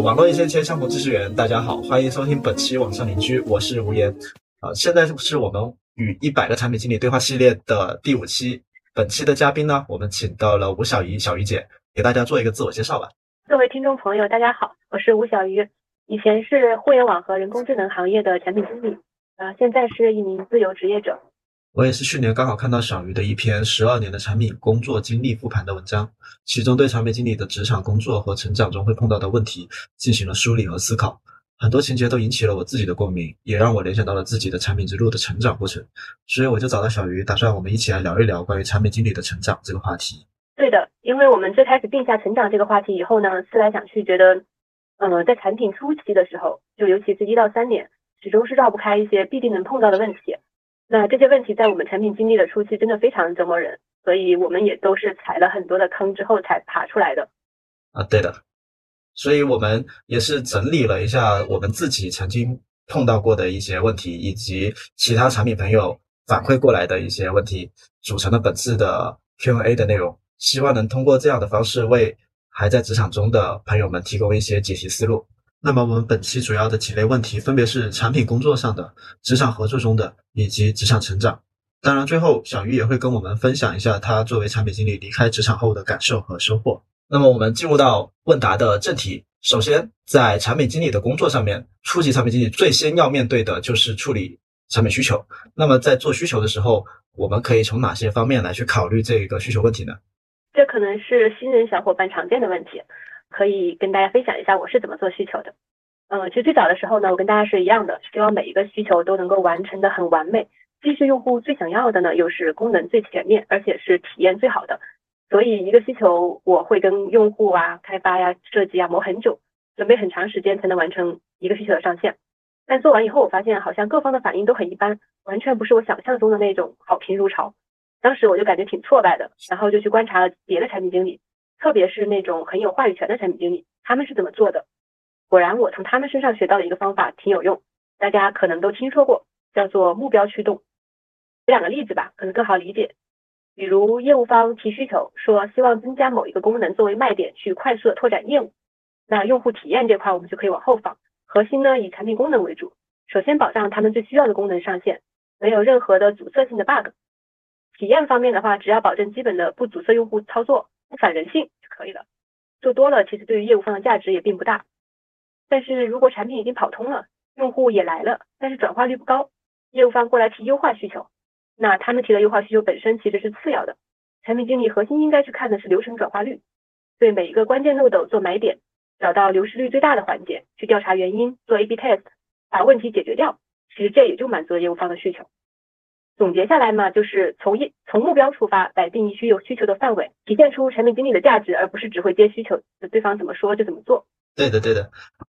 网络一线牵，相逢知识远。大家好，欢迎收听本期网上邻居，我是吴言。啊，现在是我们与一百个产品经理对话系列的第五期。本期的嘉宾呢，我们请到了吴小鱼，小鱼姐，给大家做一个自我介绍吧。各位听众朋友，大家好，我是吴小鱼，以前是互联网和人工智能行业的产品经理，啊，现在是一名自由职业者。我也是去年刚好看到小鱼的一篇十二年的产品工作经历复盘的文章，其中对产品经理的职场工作和成长中会碰到的问题进行了梳理和思考，很多情节都引起了我自己的共鸣，也让我联想到了自己的产品之路的成长过程，所以我就找到小鱼，打算我们一起来聊一聊关于产品经理的成长这个话题。对的，因为我们最开始定下成长这个话题以后呢，思来想去，觉得，呃，在产品初期的时候，就尤其是一到三年，始终是绕不开一些必定能碰到的问题。那这些问题在我们产品经历的初期真的非常折磨人，所以我们也都是踩了很多的坑之后才爬出来的。啊，对的，所以我们也是整理了一下我们自己曾经碰到过的一些问题，以及其他产品朋友反馈过来的一些问题，组成了本次的 Q&A 的内容，希望能通过这样的方式为还在职场中的朋友们提供一些解题思路。那么我们本期主要的几类问题分别是产品工作上的、职场合作中的以及职场成长。当然，最后小鱼也会跟我们分享一下他作为产品经理离开职场后的感受和收获。那么我们进入到问答的正题。首先，在产品经理的工作上面，初级产品经理最先要面对的就是处理产品需求。那么在做需求的时候，我们可以从哪些方面来去考虑这个需求问题呢？这可能是新人小伙伴常见的问题。可以跟大家分享一下我是怎么做需求的。嗯，其实最早的时候呢，我跟大家是一样的，希望每一个需求都能够完成的很完美，既是用户最想要的呢，又是功能最全面，而且是体验最好的。所以一个需求我会跟用户啊、开发呀、设计啊磨很久，准备很长时间才能完成一个需求的上线。但做完以后，我发现好像各方的反应都很一般，完全不是我想象中的那种好评如潮。当时我就感觉挺挫败的，然后就去观察了别的产品经理。特别是那种很有话语权的产品经理，他们是怎么做的？果然，我从他们身上学到的一个方法挺有用，大家可能都听说过，叫做目标驱动。举两个例子吧，可能更好理解。比如业务方提需求，说希望增加某一个功能作为卖点去快速的拓展业务，那用户体验这块我们就可以往后放，核心呢以产品功能为主，首先保障他们最需要的功能上线，没有任何的阻塞性的 bug。体验方面的话，只要保证基本的不阻塞用户操作。不反人性就可以了，做多了其实对于业务方的价值也并不大。但是如果产品已经跑通了，用户也来了，但是转化率不高，业务方过来提优化需求，那他们提的优化需求本身其实是次要的，产品经理核心应该去看的是流程转化率，对每一个关键漏斗做买点，找到流失率最大的环节去调查原因，做 A/B test，把问题解决掉，其实这也就满足了业务方的需求。总结下来嘛，就是从一从目标出发来定义需有需求的范围，体现出产品经理的价值，而不是只会接需求，对方怎么说就怎么做。对的，对的，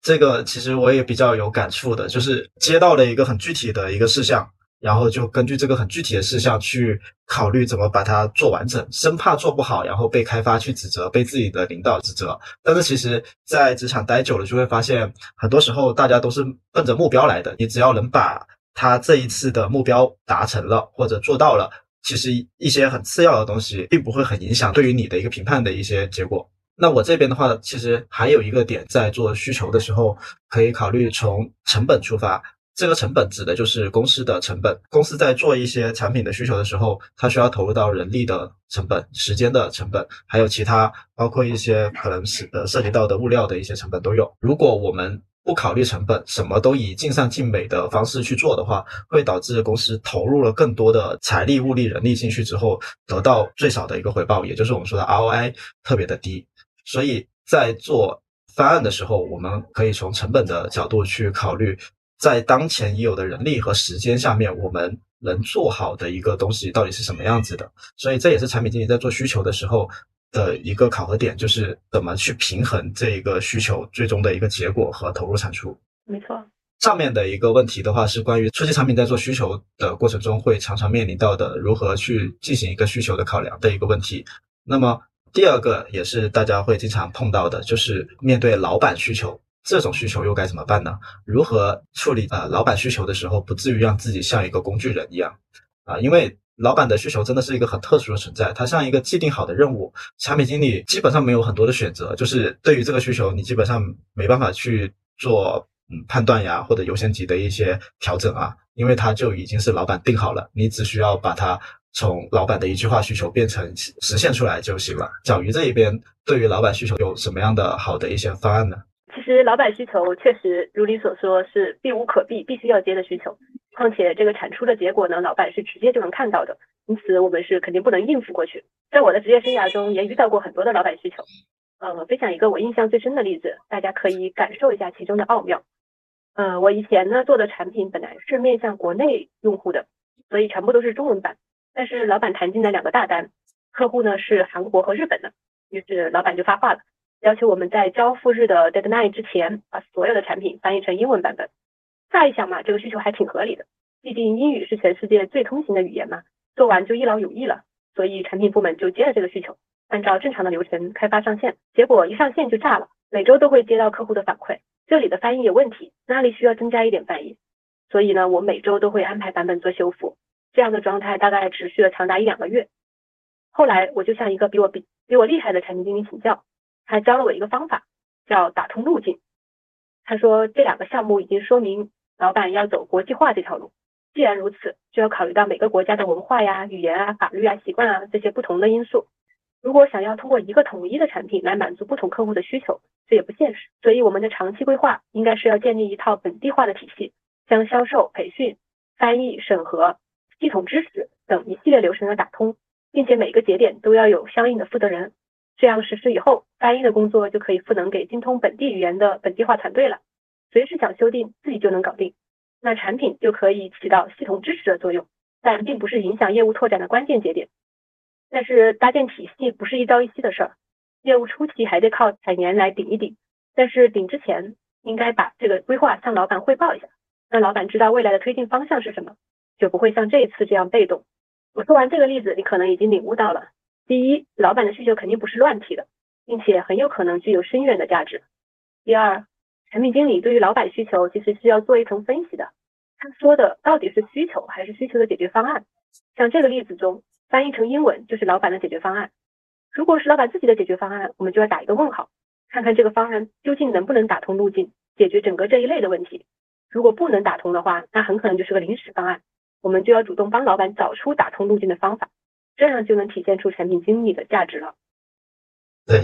这个其实我也比较有感触的，就是接到了一个很具体的一个事项，然后就根据这个很具体的事项去考虑怎么把它做完整，生怕做不好，然后被开发去指责，被自己的领导指责。但是其实，在职场待久了，就会发现，很多时候大家都是奔着目标来的，你只要能把。他这一次的目标达成了或者做到了，其实一些很次要的东西并不会很影响对于你的一个评判的一些结果。那我这边的话，其实还有一个点，在做需求的时候，可以考虑从成本出发。这个成本指的就是公司的成本。公司在做一些产品的需求的时候，它需要投入到人力的成本、时间的成本，还有其他包括一些可能是呃涉及到的物料的一些成本都有。如果我们不考虑成本，什么都以尽善尽美的方式去做的话，会导致公司投入了更多的财力、物力、人力进去之后，得到最少的一个回报，也就是我们说的 ROI 特别的低。所以在做方案的时候，我们可以从成本的角度去考虑，在当前已有的人力和时间下面，我们能做好的一个东西到底是什么样子的。所以这也是产品经理在做需求的时候。的一个考核点就是怎么去平衡这一个需求最终的一个结果和投入产出。没错，上面的一个问题的话是关于初级产品在做需求的过程中会常常面临到的如何去进行一个需求的考量的一个问题。那么第二个也是大家会经常碰到的，就是面对老板需求这种需求又该怎么办呢？如何处理呃老板需求的时候不至于让自己像一个工具人一样啊？因为老板的需求真的是一个很特殊的存在，它像一个既定好的任务，产品经理基本上没有很多的选择，就是对于这个需求，你基本上没办法去做嗯判断呀或者优先级的一些调整啊，因为它就已经是老板定好了，你只需要把它从老板的一句话需求变成实现出来就行了。小鱼这一边对于老板需求有什么样的好的一些方案呢？其实老板需求确实如你所说是避无可避，必须要接的需求。况且这个产出的结果呢，老板是直接就能看到的，因此我们是肯定不能应付过去。在我的职业生涯中，也遇到过很多的老板需求。呃，分享一个我印象最深的例子，大家可以感受一下其中的奥妙。呃，我以前呢做的产品本来是面向国内用户的，所以全部都是中文版。但是老板谈进来两个大单，客户呢是韩国和日本的，于是老板就发话了。要求我们在交付日的 deadline 之前，把所有的产品翻译成英文版本。乍一想嘛，这个需求还挺合理的，毕竟英语是全世界最通行的语言嘛，做完就一劳永逸了。所以产品部门就接了这个需求，按照正常的流程开发上线。结果一上线就炸了，每周都会接到客户的反馈，这里的翻译有问题，那里需要增加一点翻译。所以呢，我每周都会安排版本做修复。这样的状态大概持续了长达一两个月。后来我就向一个比我比比我厉害的产品经理请教。他教了我一个方法，叫打通路径。他说这两个项目已经说明老板要走国际化这条路。既然如此，就要考虑到每个国家的文化呀、语言啊、法律啊、习惯啊这些不同的因素。如果想要通过一个统一的产品来满足不同客户的需求，这也不现实。所以我们的长期规划应该是要建立一套本地化的体系，将销售、培训、翻译、审核、系统知识等一系列流程要打通，并且每个节点都要有相应的负责人。这样实施以后，翻译的工作就可以赋能给精通本地语言的本地化团队了，随时想修订自己就能搞定。那产品就可以起到系统支持的作用，但并不是影响业务拓展的关键节点。但是搭建体系不是一朝一夕的事儿，业务初期还得靠产研来顶一顶。但是顶之前，应该把这个规划向老板汇报一下，让老板知道未来的推进方向是什么，就不会像这一次这样被动。我说完这个例子，你可能已经领悟到了。第一，老板的需求肯定不是乱提的，并且很有可能具有深远的价值。第二，产品经理对于老板需求其实是要做一层分析的，他说的到底是需求还是需求的解决方案？像这个例子中，翻译成英文就是老板的解决方案。如果是老板自己的解决方案，我们就要打一个问号，看看这个方案究竟能不能打通路径，解决整个这一类的问题。如果不能打通的话，那很可能就是个临时方案，我们就要主动帮老板找出打通路径的方法。这样就能体现出产品经理的价值了。对，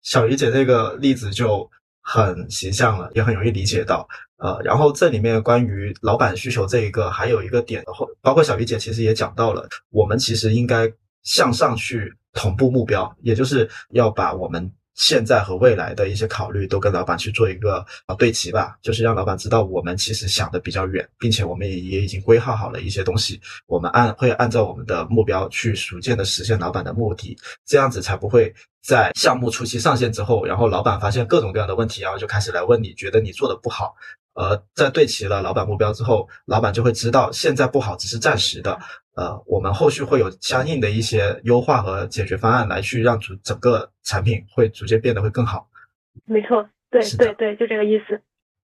小鱼姐这个例子就很形象了，也很容易理解到。呃，然后这里面关于老板需求这一个，还有一个点，的话包括小鱼姐其实也讲到了，我们其实应该向上去同步目标，也就是要把我们。现在和未来的一些考虑都跟老板去做一个啊对齐吧，就是让老板知道我们其实想的比较远，并且我们也也已经规划好了一些东西，我们按会按照我们的目标去逐渐的实现老板的目的，这样子才不会在项目初期上线之后，然后老板发现各种各样的问题，然后就开始来问你觉得你做的不好。而，在对齐了老板目标之后，老板就会知道现在不好只是暂时的。呃，我们后续会有相应的一些优化和解决方案来去让主整个产品会逐渐变得会更好。没错，对对对，就这个意思。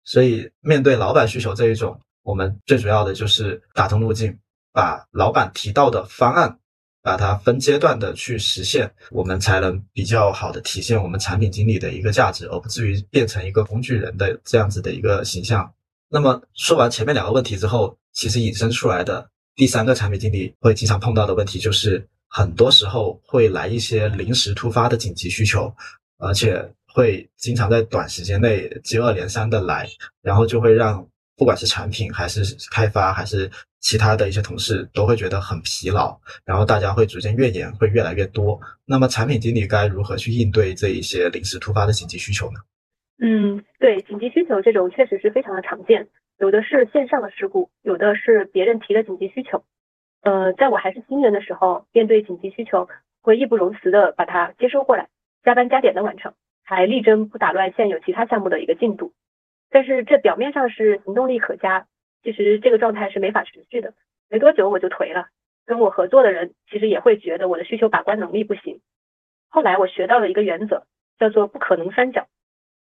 所以面对老板需求这一种，我们最主要的就是打通路径，把老板提到的方案。把它分阶段的去实现，我们才能比较好的体现我们产品经理的一个价值，而不至于变成一个工具人的这样子的一个形象。那么说完前面两个问题之后，其实引申出来的第三个产品经理会经常碰到的问题，就是很多时候会来一些临时突发的紧急需求，而且会经常在短时间内接二连三的来，然后就会让。不管是产品还是开发，还是其他的一些同事，都会觉得很疲劳，然后大家会逐渐怨言会越来越多。那么产品经理该如何去应对这一些临时突发的紧急需求呢？嗯，对，紧急需求这种确实是非常的常见，有的是线上的事故，有的是别人提的紧急需求。呃，在我还是新人的时候，面对紧急需求，会义不容辞的把它接收过来，加班加点的完成，还力争不打乱现有其他项目的一个进度。但是这表面上是行动力可嘉，其实这个状态是没法持续的。没多久我就颓了，跟我合作的人其实也会觉得我的需求把关能力不行。后来我学到了一个原则，叫做不可能三角。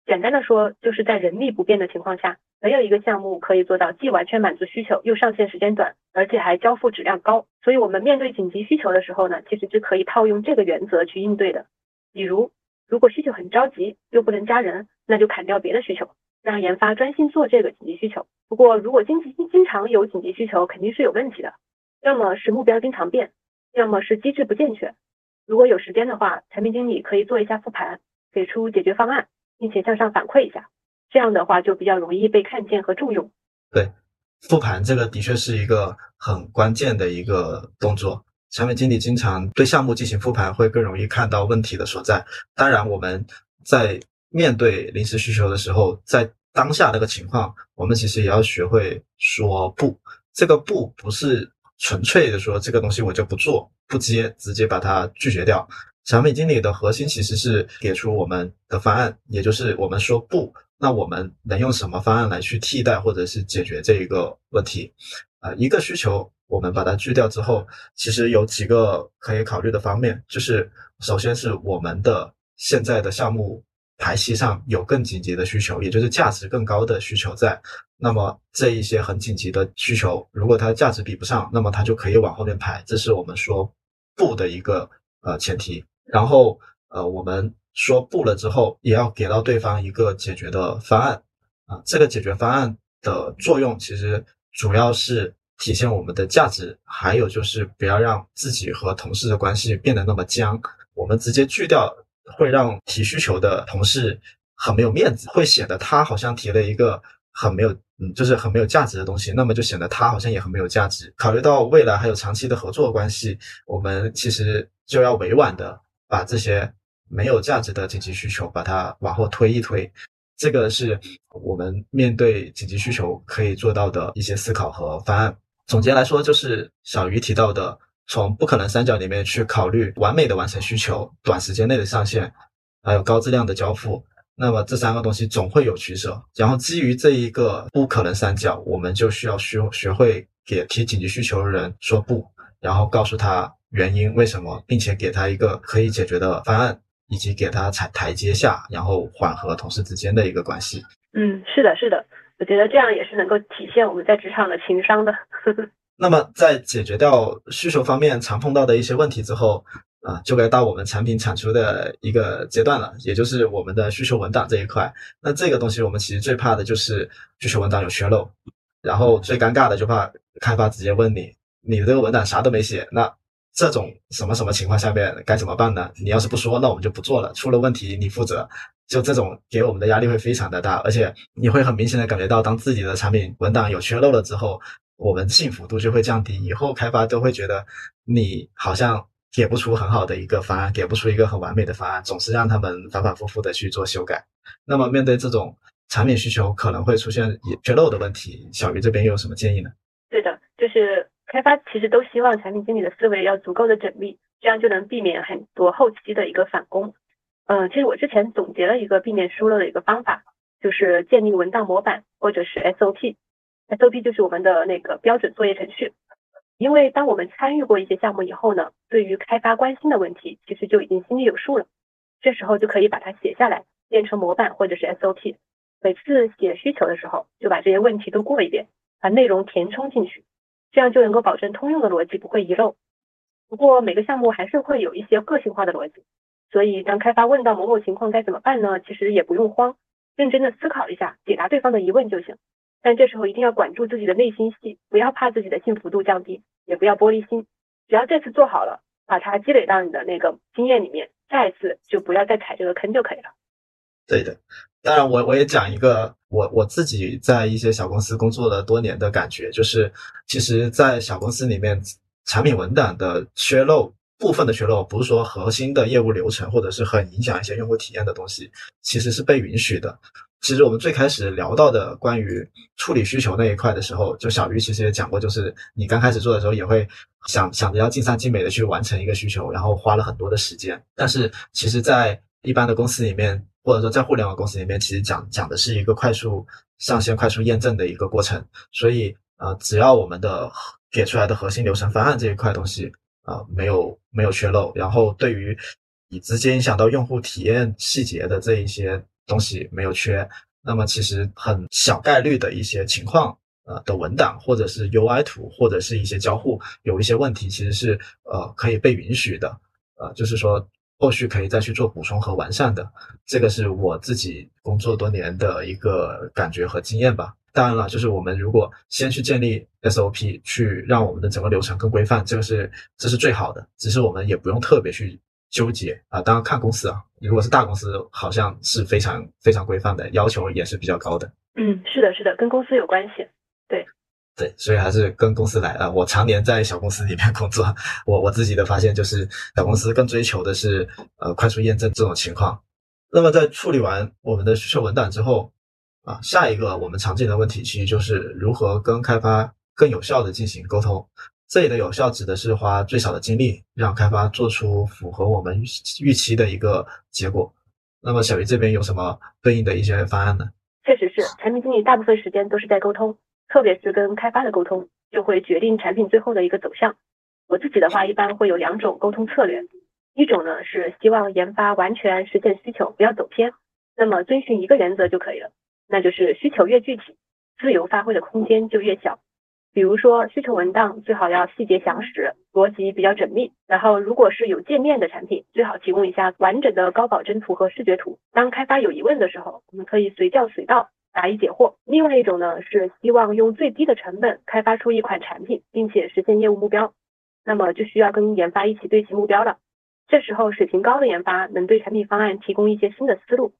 简单的说，就是在人力不变的情况下，没有一个项目可以做到既完全满足需求，又上线时间短，而且还交付质量高。所以我们面对紧急需求的时候呢，其实是可以套用这个原则去应对的。比如，如果需求很着急又不能加人，那就砍掉别的需求，让研发专心做这个紧急需求。不过，如果经济经常有紧急需求，肯定是有问题的，要么是目标经常变，要么是机制不健全。如果有时间的话，产品经理可以做一下复盘，给出解决方案，并且向上反馈一下，这样的话就比较容易被看见和重用。对，复盘这个的确是一个很关键的一个动作。产品经理经常对项目进行复盘，会更容易看到问题的所在。当然，我们在面对临时需求的时候，在当下那个情况，我们其实也要学会说不。这个不不是纯粹的说这个东西我就不做、不接，直接把它拒绝掉。产品经理的核心其实是给出我们的方案，也就是我们说不，那我们能用什么方案来去替代或者是解决这一个问题？啊，一个需求。我们把它去掉之后，其实有几个可以考虑的方面，就是首先是我们的现在的项目排期上有更紧急的需求，也就是价值更高的需求在。那么这一些很紧急的需求，如果它价值比不上，那么它就可以往后面排。这是我们说不的一个呃前提。然后呃，我们说不了之后，也要给到对方一个解决的方案啊。这个解决方案的作用，其实主要是。体现我们的价值，还有就是不要让自己和同事的关系变得那么僵。我们直接拒掉，会让提需求的同事很没有面子，会显得他好像提了一个很没有，嗯，就是很没有价值的东西，那么就显得他好像也很没有价值。考虑到未来还有长期的合作关系，我们其实就要委婉的把这些没有价值的紧急需求把它往后推一推。这个是我们面对紧急需求可以做到的一些思考和方案。总结来说，就是小鱼提到的，从不可能三角里面去考虑完美的完成需求、短时间内的上线，还有高质量的交付。那么这三个东西总会有取舍。然后基于这一个不可能三角，我们就需要学学会给提紧急需求的人说不，然后告诉他原因为什么，并且给他一个可以解决的方案，以及给他踩台阶下，然后缓和同事之间的一个关系。嗯，是的，是的。我觉得这样也是能够体现我们在职场的情商的。那么，在解决掉需求方面常碰到的一些问题之后，啊，就该到我们产品产出的一个阶段了，也就是我们的需求文档这一块。那这个东西，我们其实最怕的就是需求文档有缺漏，然后最尴尬的就怕开发直接问你，你的这个文档啥都没写，那这种什么什么情况下面该怎么办呢？你要是不说，那我们就不做了，出了问题你负责。就这种给我们的压力会非常的大，而且你会很明显的感觉到，当自己的产品文档有缺漏了之后，我们幸福度就会降低，以后开发都会觉得你好像给不出很好的一个方案，给不出一个很完美的方案，总是让他们反反复复的去做修改。那么面对这种产品需求可能会出现缺漏的问题，小鱼这边又有什么建议呢？对的，就是开发其实都希望产品经理的思维要足够的缜密，这样就能避免很多后期的一个返工。嗯，其实我之前总结了一个避免疏漏的一个方法，就是建立文档模板或者是 SOP。SOP 就是我们的那个标准作业程序。因为当我们参与过一些项目以后呢，对于开发关心的问题，其实就已经心里有数了。这时候就可以把它写下来，变成模板或者是 SOP。每次写需求的时候，就把这些问题都过一遍，把内容填充进去，这样就能够保证通用的逻辑不会遗漏。不过每个项目还是会有一些个性化的逻辑。所以，当开发问到某某情况该怎么办呢？其实也不用慌，认真的思考一下，解答对方的疑问就行。但这时候一定要管住自己的内心戏，不要怕自己的幸福度降低，也不要玻璃心。只要这次做好了，把它积累到你的那个经验里面，下一次就不要再踩这个坑就可以了。对的，当然我我也讲一个我我自己在一些小公司工作了多年的感觉，就是其实，在小公司里面，产品文档的缺漏。部分的缺漏不是说核心的业务流程或者是很影响一些用户体验的东西，其实是被允许的。其实我们最开始聊到的关于处理需求那一块的时候，就小鱼其实也讲过，就是你刚开始做的时候也会想想着要尽善尽美的去完成一个需求，然后花了很多的时间。但是其实，在一般的公司里面，或者说在互联网公司里面，其实讲讲的是一个快速上线、快速验证的一个过程。所以呃，只要我们的给出来的核心流程方案这一块东西。啊，没有没有缺漏，然后对于你直接影响到用户体验细节的这一些东西没有缺，那么其实很小概率的一些情况，呃的文档，或者是 UI 图，或者是一些交互有一些问题，其实是呃可以被允许的，呃，就是说后续可以再去做补充和完善的。这个是我自己工作多年的一个感觉和经验吧。当然了，就是我们如果先去建立 SOP，去让我们的整个流程更规范，这个是这是最好的。只是我们也不用特别去纠结啊。当然看公司啊，如果是大公司，好像是非常非常规范的，要求也是比较高的。嗯，是的，是的，跟公司有关系。对，对，所以还是跟公司来啊。我常年在小公司里面工作，我我自己的发现就是，小公司更追求的是呃快速验证这种情况。那么在处理完我们的需求文档之后。啊，下一个我们常见的问题其实就是如何跟开发更有效的进行沟通。这里的有效指的是花最少的精力，让开发做出符合我们预预期的一个结果。那么小鱼这边有什么对应的一些方案呢？确实是，产品经理大部分时间都是在沟通，特别是跟开发的沟通，就会决定产品最后的一个走向。我自己的话，一般会有两种沟通策略，一种呢是希望研发完全实现需求，不要走偏，那么遵循一个原则就可以了。那就是需求越具体，自由发挥的空间就越小。比如说，需求文档最好要细节详实，逻辑比较缜密。然后，如果是有界面的产品，最好提供一下完整的高保真图和视觉图。当开发有疑问的时候，我们可以随叫随到，答疑解惑。另外一种呢，是希望用最低的成本开发出一款产品，并且实现业务目标。那么就需要跟研发一起对齐目标了。这时候，水平高的研发能对产品方案提供一些新的思路，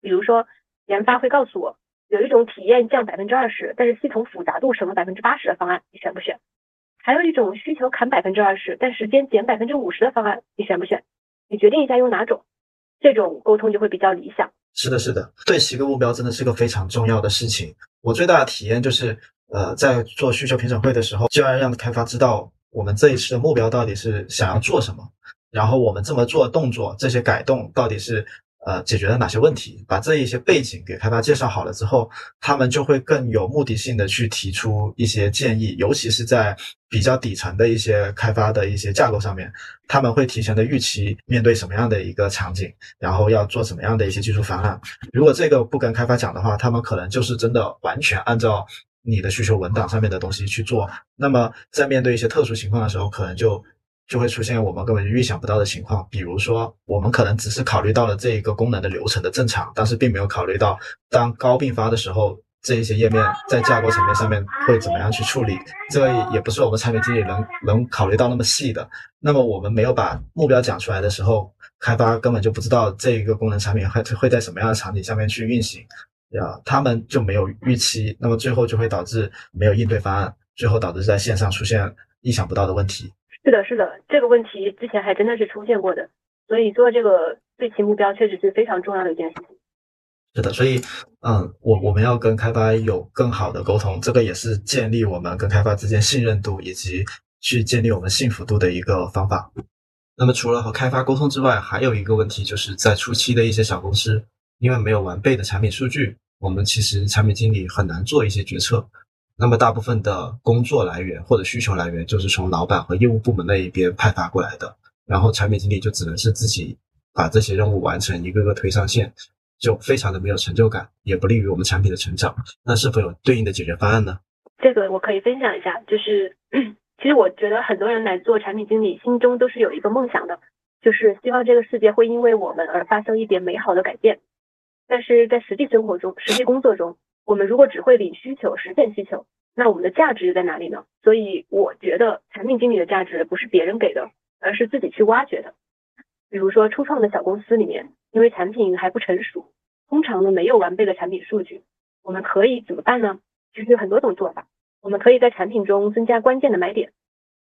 比如说。研发会告诉我，有一种体验降百分之二十，但是系统复杂度省了百分之八十的方案，你选不选？还有一种需求砍百分之二十，但时间减百分之五十的方案，你选不选？你决定一下用哪种，这种沟通就会比较理想。是的，是的，对齐个目标真的是个非常重要的事情。我最大的体验就是，呃，在做需求评审会的时候，就要让开发知道我们这一次的目标到底是想要做什么，然后我们这么做动作，这些改动到底是。呃，解决了哪些问题？把这一些背景给开发介绍好了之后，他们就会更有目的性的去提出一些建议，尤其是在比较底层的一些开发的一些架构上面，他们会提前的预期面对什么样的一个场景，然后要做什么样的一些技术方案。如果这个不跟开发讲的话，他们可能就是真的完全按照你的需求文档上面的东西去做。那么在面对一些特殊情况的时候，可能就。就会出现我们根本就预想不到的情况，比如说，我们可能只是考虑到了这一个功能的流程的正常，但是并没有考虑到当高并发的时候，这一些页面在架构层面上面会怎么样去处理。这个也不是我们产品经理能能考虑到那么细的。那么我们没有把目标讲出来的时候，开发根本就不知道这一个功能产品会会在什么样的场景下面去运行，呀，他们就没有预期，那么最后就会导致没有应对方案，最后导致在线上出现意想不到的问题。是的，是的，这个问题之前还真的是出现过的，所以做这个对齐目标确实是非常重要的一件事情。是的，所以，嗯，我我们要跟开发有更好的沟通，这个也是建立我们跟开发之间信任度以及去建立我们幸福度的一个方法。那么除了和开发沟通之外，还有一个问题就是在初期的一些小公司，因为没有完备的产品数据，我们其实产品经理很难做一些决策。那么大部分的工作来源或者需求来源就是从老板和业务部门那一边派发过来的，然后产品经理就只能是自己把这些任务完成，一个个推上线，就非常的没有成就感，也不利于我们产品的成长。那是否有对应的解决方案呢？这个我可以分享一下，就是 其实我觉得很多人来做产品经理，心中都是有一个梦想的，就是希望这个世界会因为我们而发生一点美好的改变。但是在实际生活中、实际工作中，我们如果只会理需求、实现需求，那我们的价值又在哪里呢？所以我觉得产品经理的价值不是别人给的，而是自己去挖掘的。比如说初创的小公司里面，因为产品还不成熟，通常呢没有完备的产品数据，我们可以怎么办呢？其实有很多种做法。我们可以在产品中增加关键的买点，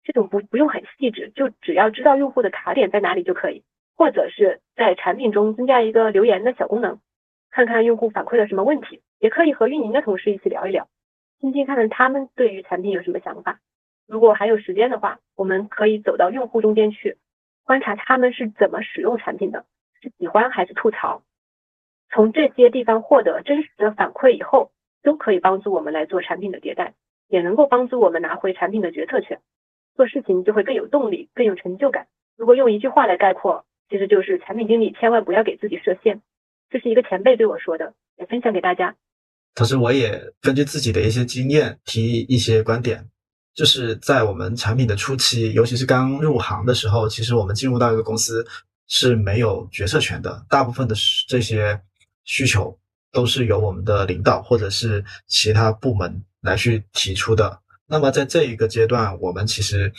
这种不不用很细致，就只要知道用户的卡点在哪里就可以。或者是在产品中增加一个留言的小功能。看看用户反馈了什么问题，也可以和运营的同事一起聊一聊，听听看看他们对于产品有什么想法。如果还有时间的话，我们可以走到用户中间去，观察他们是怎么使用产品的，是喜欢还是吐槽。从这些地方获得真实的反馈以后，都可以帮助我们来做产品的迭代，也能够帮助我们拿回产品的决策权，做事情就会更有动力，更有成就感。如果用一句话来概括，其实就是产品经理千万不要给自己设限。这是一个前辈对我说的，也分享给大家。同时我也根据自己的一些经验提一些观点，就是在我们产品的初期，尤其是刚入行的时候，其实我们进入到一个公司是没有决策权的，大部分的这些需求都是由我们的领导或者是其他部门来去提出的。那么在这一个阶段，我们其实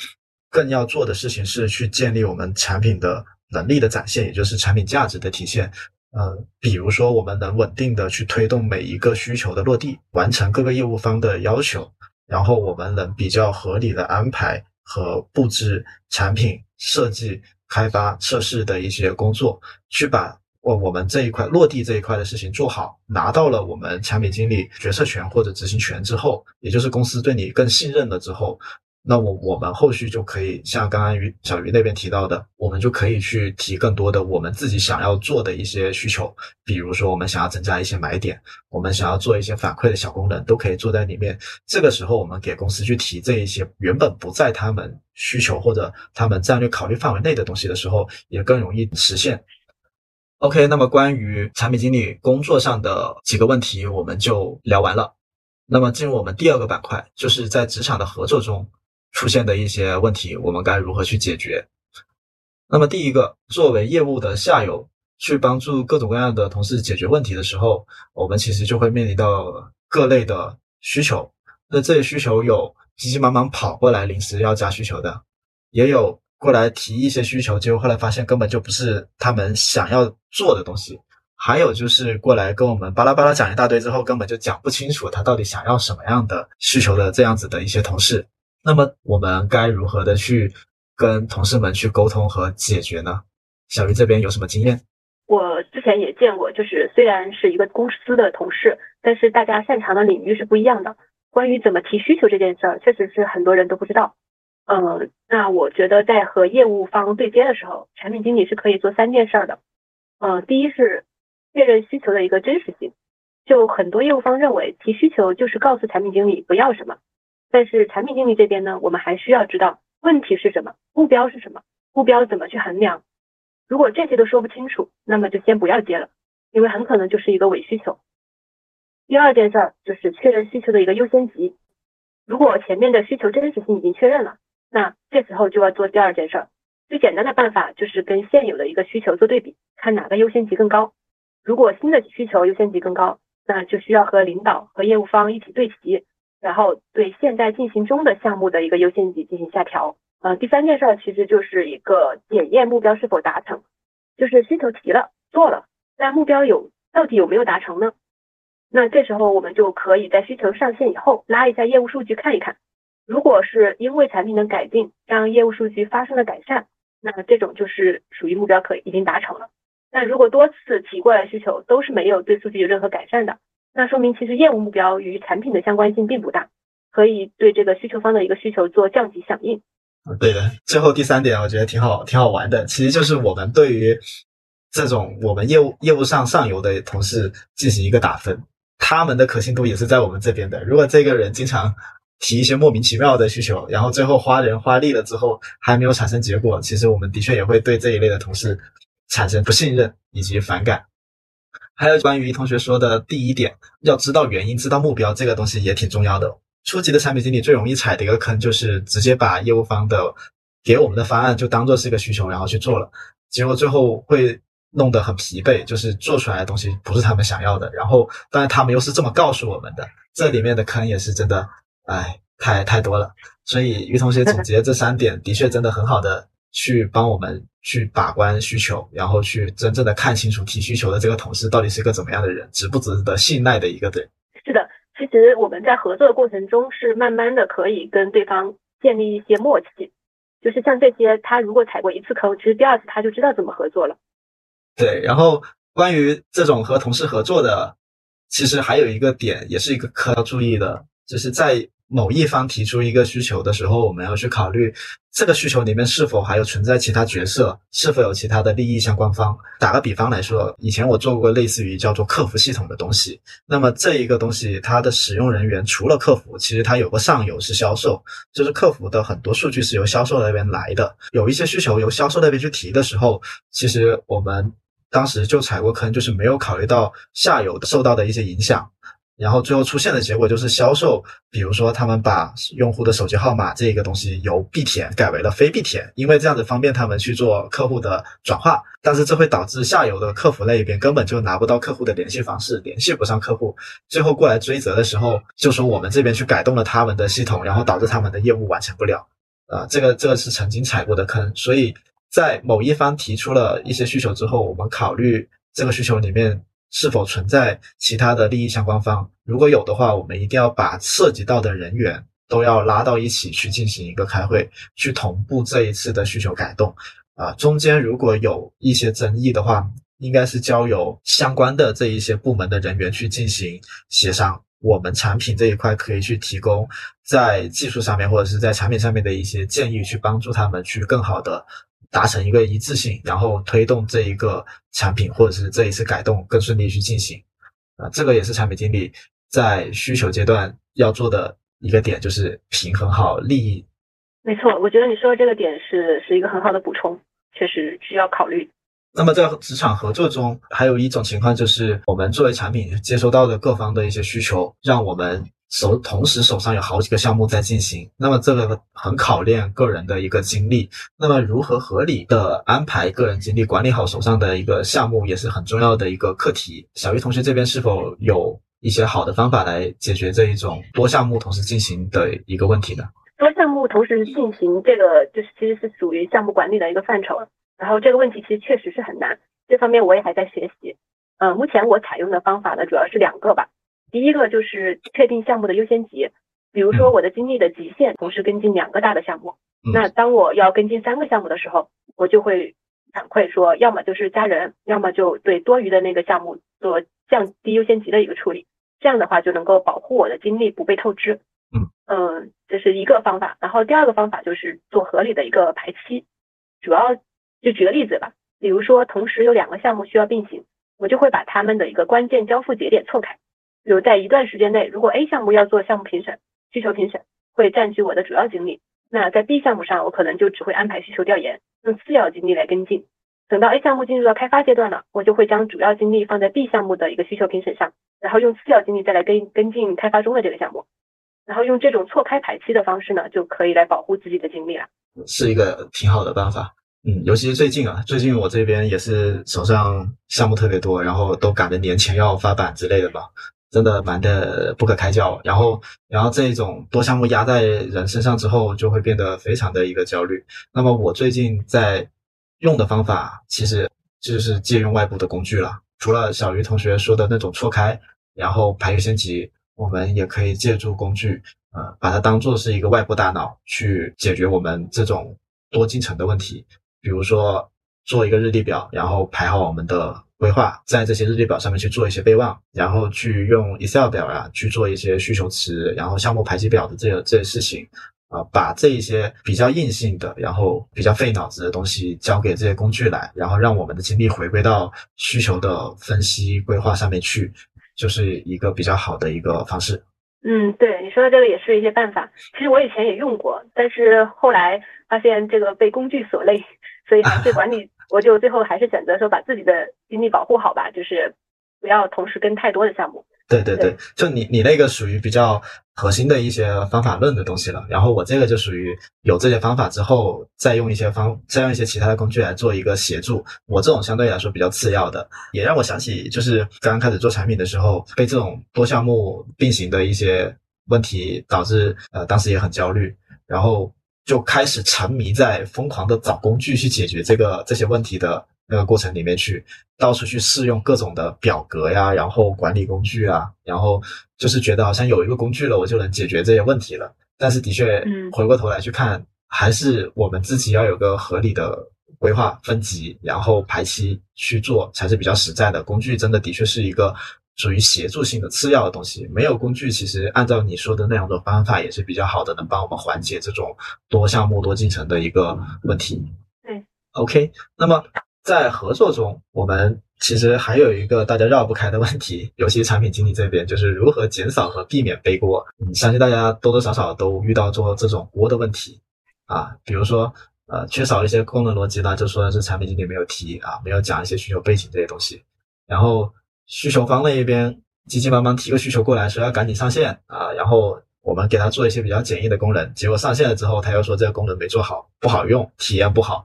更要做的事情是去建立我们产品的能力的展现，也就是产品价值的体现。呃，比如说我们能稳定的去推动每一个需求的落地，完成各个业务方的要求，然后我们能比较合理的安排和布置产品设计、开发、测试的一些工作，去把。我我们这一块落地这一块的事情做好，拿到了我们产品经理决策权或者执行权之后，也就是公司对你更信任了之后，那我我们后续就可以像刚刚于小鱼那边提到的，我们就可以去提更多的我们自己想要做的一些需求，比如说我们想要增加一些买点，我们想要做一些反馈的小功能，都可以做在里面。这个时候我们给公司去提这一些原本不在他们需求或者他们战略考虑范围内的东西的时候，也更容易实现。OK，那么关于产品经理工作上的几个问题，我们就聊完了。那么进入我们第二个板块，就是在职场的合作中出现的一些问题，我们该如何去解决？那么第一个，作为业务的下游，去帮助各种各样的同事解决问题的时候，我们其实就会面临到各类的需求。那这些需求有急急忙忙跑过来临时要加需求的，也有。过来提一些需求，结果后来发现根本就不是他们想要做的东西。还有就是过来跟我们巴拉巴拉讲一大堆之后，根本就讲不清楚他到底想要什么样的需求的这样子的一些同事。那么我们该如何的去跟同事们去沟通和解决呢？小鱼这边有什么经验？我之前也见过，就是虽然是一个公司的同事，但是大家擅长的领域是不一样的。关于怎么提需求这件事儿，确实是很多人都不知道。呃，那我觉得在和业务方对接的时候，产品经理是可以做三件事的。呃，第一是确认需求的一个真实性，就很多业务方认为提需求就是告诉产品经理不要什么，但是产品经理这边呢，我们还需要知道问题是什么，目标是什么，目标怎么去衡量。如果这些都说不清楚，那么就先不要接了，因为很可能就是一个伪需求。第二件事就是确认需求的一个优先级，如果前面的需求真实性已经确认了。那这时候就要做第二件事儿，最简单的办法就是跟现有的一个需求做对比，看哪个优先级更高。如果新的需求优先级更高，那就需要和领导和业务方一起对齐，然后对现在进行中的项目的一个优先级进行下调。呃，第三件事儿其实就是一个检验目标是否达成，就是需求提了做了，但目标有到底有没有达成呢？那这时候我们就可以在需求上线以后拉一下业务数据看一看。如果是因为产品的改进让业务数据发生了改善，那这种就是属于目标可已经达成了。但如果多次提过来需求都是没有对数据有任何改善的，那说明其实业务目标与产品的相关性并不大，可以对这个需求方的一个需求做降级响应。对的。最后第三点我觉得挺好，挺好玩的，其实就是我们对于这种我们业务业务上上游的同事进行一个打分，他们的可信度也是在我们这边的。如果这个人经常提一些莫名其妙的需求，然后最后花人花力了之后还没有产生结果，其实我们的确也会对这一类的同事产生不信任以及反感。还有关于于同学说的第一点，要知道原因、知道目标，这个东西也挺重要的。初级的产品经理最容易踩的一个坑就是直接把业务方的给我们的方案就当做是一个需求，然后去做了，结果最后会弄得很疲惫，就是做出来的东西不是他们想要的。然后，但是他们又是这么告诉我们的，这里面的坑也是真的。哎，太太多了，所以于同学总结这三点，的确真的很好的去帮我们去把关需求，然后去真正的看清楚提需求的这个同事到底是一个怎么样的人，值不值得信赖的一个人。是的，其实我们在合作的过程中是慢慢的可以跟对方建立一些默契，就是像这些，他如果踩过一次坑，其实第二次他就知道怎么合作了。对，然后关于这种和同事合作的，其实还有一个点，也是一个可要注意的，就是在。某一方提出一个需求的时候，我们要去考虑这个需求里面是否还有存在其他角色，是否有其他的利益相关方。打个比方来说，以前我做过类似于叫做客服系统的东西。那么这一个东西，它的使用人员除了客服，其实它有个上游是销售，就是客服的很多数据是由销售那边来的。有一些需求由销售那边去提的时候，其实我们当时就踩过坑，就是没有考虑到下游受到的一些影响。然后最后出现的结果就是销售，比如说他们把用户的手机号码这个东西由必填改为了非必填，因为这样子方便他们去做客户的转化。但是这会导致下游的客服那一边根本就拿不到客户的联系方式，联系不上客户，最后过来追责的时候，就说我们这边去改动了他们的系统，然后导致他们的业务完成不了。啊，这个这个是曾经踩过的坑，所以在某一方提出了一些需求之后，我们考虑这个需求里面。是否存在其他的利益相关方？如果有的话，我们一定要把涉及到的人员都要拉到一起去进行一个开会，去同步这一次的需求改动。啊，中间如果有一些争议的话，应该是交由相关的这一些部门的人员去进行协商。我们产品这一块可以去提供在技术上面或者是在产品上面的一些建议，去帮助他们去更好的。达成一个一致性，然后推动这一个产品或者是这一次改动更顺利去进行，啊，这个也是产品经理在需求阶段要做的一个点，就是平衡好利益。没错，我觉得你说的这个点是是一个很好的补充，确实需要考虑。那么在职场合作中，还有一种情况就是，我们作为产品接收到的各方的一些需求，让我们。手同时手上有好几个项目在进行，那么这个很考验个人的一个精力。那么如何合理的安排个人精力，管理好手上的一个项目，也是很重要的一个课题。小玉同学这边是否有一些好的方法来解决这一种多项目同时进行的一个问题呢？多项目同时进行，这个就是其实是属于项目管理的一个范畴。然后这个问题其实确实是很难，这方面我也还在学习。呃，目前我采用的方法呢，主要是两个吧。第一个就是确定项目的优先级，比如说我的精力的极限，同时跟进两个大的项目。那当我要跟进三个项目的时候，我就会反馈说，要么就是加人，要么就对多余的那个项目做降低优先级的一个处理。这样的话就能够保护我的精力不被透支。嗯嗯，这是一个方法。然后第二个方法就是做合理的一个排期，主要就举个例子吧，比如说同时有两个项目需要并行，我就会把他们的一个关键交付节点错开。比如在一段时间内，如果 A 项目要做项目评审、需求评审，会占据我的主要精力，那在 B 项目上，我可能就只会安排需求调研，用次要精力来跟进。等到 A 项目进入到开发阶段了，我就会将主要精力放在 B 项目的一个需求评审上，然后用次要精力再来跟跟进开发中的这个项目，然后用这种错开排期的方式呢，就可以来保护自己的精力了。是一个挺好的办法，嗯，尤其是最近啊，最近我这边也是手上项目特别多，然后都赶着年前要发版之类的吧。真的忙得不可开交，然后，然后这种多项目压在人身上之后，就会变得非常的一个焦虑。那么我最近在用的方法，其实就是借用外部的工具了。除了小鱼同学说的那种错开，然后排优先级，我们也可以借助工具，呃，把它当做是一个外部大脑去解决我们这种多进程的问题。比如说做一个日历表，然后排好我们的。规划在这些日历表上面去做一些备忘，然后去用 Excel 表啊去做一些需求池，然后项目排期表的这个这些事情啊，把这一些比较硬性的，然后比较费脑子的东西交给这些工具来，然后让我们的精力回归到需求的分析规划上面去，就是一个比较好的一个方式。嗯，对你说的这个也是一些办法，其实我以前也用过，但是后来发现这个被工具所累，所以还是管理。我就最后还是选择说把自己的精力保护好吧，就是不要同时跟太多的项目。对对对，就你你那个属于比较核心的一些方法论的东西了，然后我这个就属于有这些方法之后，再用一些方再用一些其他的工具来做一个协助。我这种相对来说比较次要的，也让我想起就是刚刚开始做产品的时候，被这种多项目并行的一些问题导致，呃，当时也很焦虑，然后。就开始沉迷在疯狂的找工具去解决这个这些问题的那个过程里面去，到处去试用各种的表格呀，然后管理工具啊，然后就是觉得好像有一个工具了，我就能解决这些问题了。但是的确，回过头来去看，还是我们自己要有个合理的规划分级，然后排期去做才是比较实在的。工具真的的确是一个。属于协助性的次要的东西，没有工具，其实按照你说的那样的方法也是比较好的，能帮我们缓解这种多项目多进程的一个问题。对，OK。那么在合作中，我们其实还有一个大家绕不开的问题，尤其产品经理这边，就是如何减少和避免背锅。嗯相信大家多多少少都遇到过这种锅的问题啊，比如说呃缺少一些功能逻辑呢，就说是产品经理没有提啊，没有讲一些需求背景这些东西，然后。需求方那一边急急忙忙提个需求过来，说要赶紧上线啊，然后我们给他做一些比较简易的功能，结果上线了之后，他又说这个功能没做好，不好用，体验不好，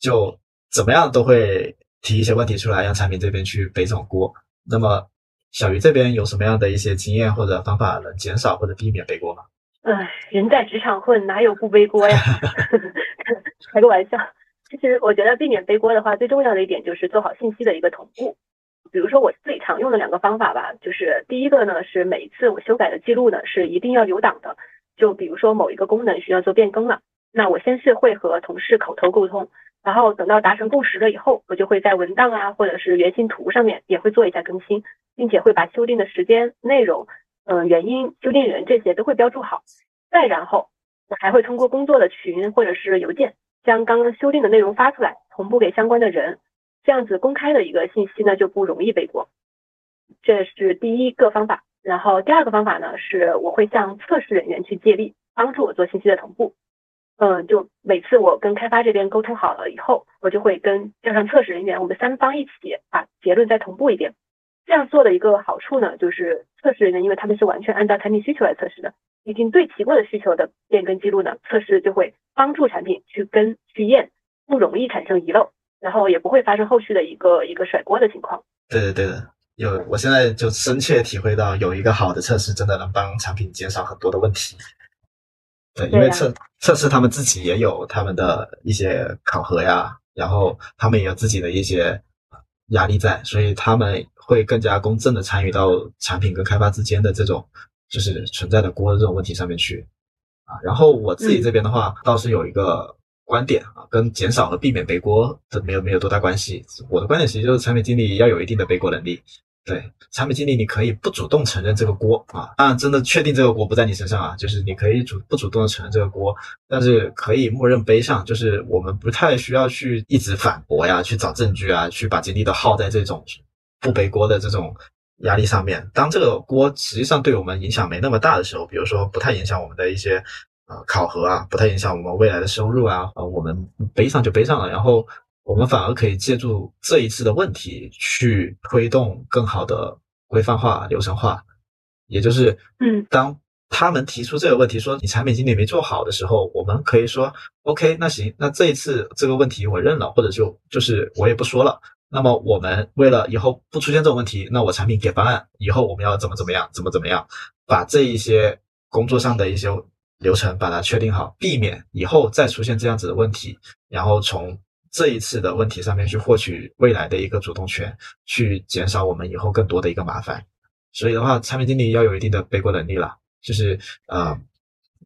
就怎么样都会提一些问题出来，让产品这边去背这种锅。那么小鱼这边有什么样的一些经验或者方法能减少或者避免背锅吗？唉，人在职场混，哪有不背锅呀？开个玩笑。其实我觉得避免背锅的话，最重要的一点就是做好信息的一个同步。比如说我自己常用的两个方法吧，就是第一个呢是每一次我修改的记录呢是一定要留档的。就比如说某一个功能需要做变更了，那我先是会和同事口头沟通，然后等到达成共识了以后，我就会在文档啊或者是原型图上面也会做一下更新，并且会把修订的时间、内容、嗯原因、修订人这些都会标注好。再然后我还会通过工作的群或者是邮件。将刚刚修订的内容发出来，同步给相关的人，这样子公开的一个信息呢就不容易背锅。这是第一个方法。然后第二个方法呢，是我会向测试人员去借力，帮助我做信息的同步。嗯，就每次我跟开发这边沟通好了以后，我就会跟叫上测试人员，我们三方一起把结论再同步一遍。这样做的一个好处呢，就是测试人员因为他们是完全按照产品需求来测试的。已经对齐过的需求的变更记录呢，测试就会帮助产品去跟去验，不容易产生遗漏，然后也不会发生后续的一个一个甩锅的情况。对的，对的，有我现在就深切体会到，有一个好的测试真的能帮产品减少很多的问题。对，因为测测试他们自己也有他们的一些考核呀，然后他们也有自己的一些压力在，所以他们会更加公正的参与到产品跟开发之间的这种。就是存在的锅的这种问题上面去啊，然后我自己这边的话倒是有一个观点啊，跟减少和避免背锅这没有没有多大关系。我的观点其实就是产品经理要有一定的背锅能力。对，产品经理你可以不主动承认这个锅啊，当然真的确定这个锅不在你身上啊，就是你可以主不主动的承认这个锅，但是可以默认背上，就是我们不太需要去一直反驳呀，去找证据啊，去把精力都耗在这种不背锅的这种。压力上面，当这个锅实际上对我们影响没那么大的时候，比如说不太影响我们的一些呃考核啊，不太影响我们未来的收入啊，呃，我们背上就背上了，然后我们反而可以借助这一次的问题去推动更好的规范化、流程化，也就是，嗯，当他们提出这个问题说你产品经理没做好的时候，我们可以说 OK，那行，那这一次这个问题我认了，或者就就是我也不说了。那么我们为了以后不出现这种问题，那我产品给方案，以后我们要怎么怎么样，怎么怎么样，把这一些工作上的一些流程把它确定好，避免以后再出现这样子的问题，然后从这一次的问题上面去获取未来的一个主动权，去减少我们以后更多的一个麻烦。所以的话，产品经理要有一定的背锅能力了，就是呃，